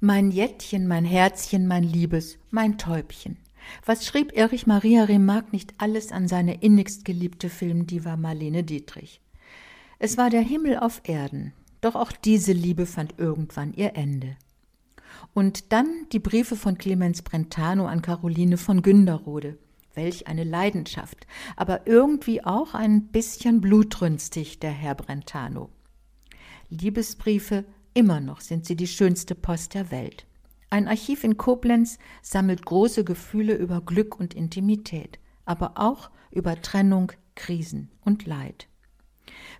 Mein Jettchen, mein Herzchen, mein Liebes, mein Täubchen. Was schrieb Erich Maria Remarque nicht alles an seine innigst geliebte Filmdiva Marlene Dietrich? Es war der Himmel auf Erden, doch auch diese Liebe fand irgendwann ihr Ende. Und dann die Briefe von Clemens Brentano an Caroline von Günderrode. Welch eine Leidenschaft, aber irgendwie auch ein bisschen blutrünstig, der Herr Brentano. Liebesbriefe, immer noch sind sie die schönste Post der Welt. Ein Archiv in Koblenz sammelt große Gefühle über Glück und Intimität, aber auch über Trennung, Krisen und Leid.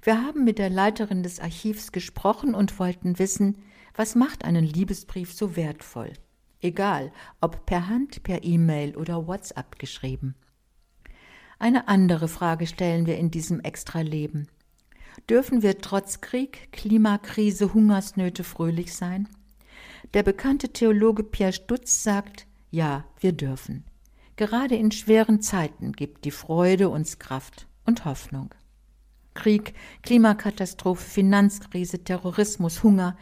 Wir haben mit der Leiterin des Archivs gesprochen und wollten wissen, was macht einen Liebesbrief so wertvoll? Egal, ob per Hand, per E-Mail oder WhatsApp geschrieben. Eine andere Frage stellen wir in diesem Extraleben. Dürfen wir trotz Krieg, Klimakrise, Hungersnöte fröhlich sein? Der bekannte Theologe Pierre Stutz sagt, ja, wir dürfen. Gerade in schweren Zeiten gibt die Freude uns Kraft und Hoffnung. Krieg, Klimakatastrophe, Finanzkrise, Terrorismus, Hunger.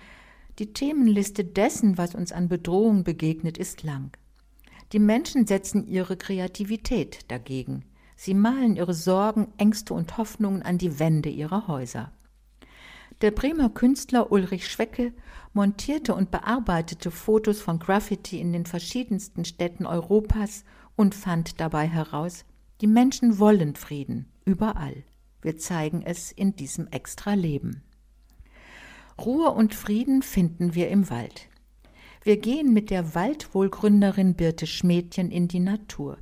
Die Themenliste dessen, was uns an Bedrohung begegnet, ist lang. Die Menschen setzen ihre Kreativität dagegen. Sie malen ihre Sorgen, Ängste und Hoffnungen an die Wände ihrer Häuser. Der Bremer Künstler Ulrich Schwecke montierte und bearbeitete Fotos von Graffiti in den verschiedensten Städten Europas und fand dabei heraus, die Menschen wollen Frieden, überall. Wir zeigen es in diesem Extra-Leben. Ruhe und Frieden finden wir im Wald. Wir gehen mit der Waldwohlgründerin Birte Schmädchen in die Natur.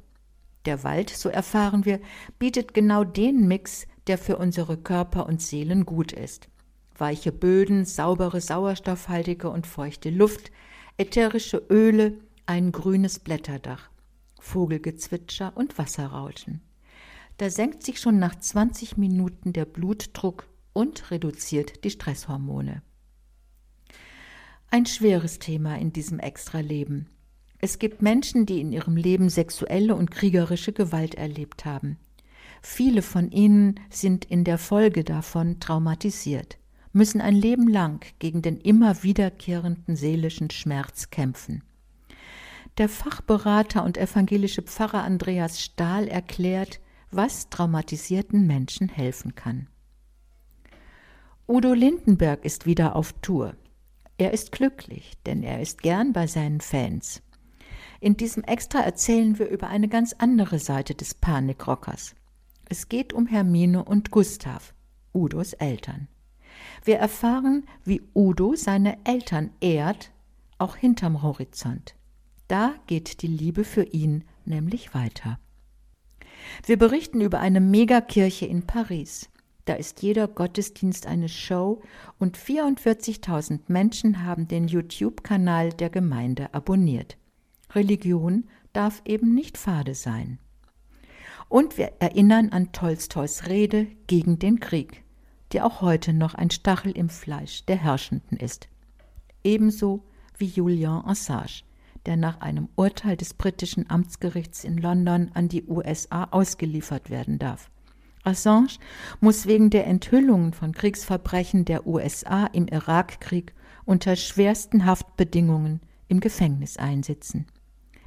Der Wald, so erfahren wir, bietet genau den Mix, der für unsere Körper und Seelen gut ist. Weiche Böden, saubere, sauerstoffhaltige und feuchte Luft, ätherische Öle, ein grünes Blätterdach, Vogelgezwitscher und Wasserrauschen. Da senkt sich schon nach 20 Minuten der Blutdruck und reduziert die Stresshormone. Ein schweres Thema in diesem Extraleben. Es gibt Menschen, die in ihrem Leben sexuelle und kriegerische Gewalt erlebt haben. Viele von ihnen sind in der Folge davon traumatisiert, müssen ein Leben lang gegen den immer wiederkehrenden seelischen Schmerz kämpfen. Der Fachberater und evangelische Pfarrer Andreas Stahl erklärt, was traumatisierten Menschen helfen kann. Udo Lindenberg ist wieder auf Tour. Er ist glücklich, denn er ist gern bei seinen Fans. In diesem Extra erzählen wir über eine ganz andere Seite des Panikrockers. Es geht um Hermine und Gustav, Udos Eltern. Wir erfahren, wie Udo seine Eltern ehrt, auch hinterm Horizont. Da geht die Liebe für ihn nämlich weiter. Wir berichten über eine Megakirche in Paris. Da ist jeder Gottesdienst eine Show und 44.000 Menschen haben den YouTube-Kanal der Gemeinde abonniert. Religion darf eben nicht fade sein. Und wir erinnern an Tolstois Rede gegen den Krieg, die auch heute noch ein Stachel im Fleisch der Herrschenden ist. Ebenso wie Julian Assange, der nach einem Urteil des britischen Amtsgerichts in London an die USA ausgeliefert werden darf. Assange muss wegen der Enthüllungen von Kriegsverbrechen der USA im Irakkrieg unter schwersten Haftbedingungen im Gefängnis einsitzen.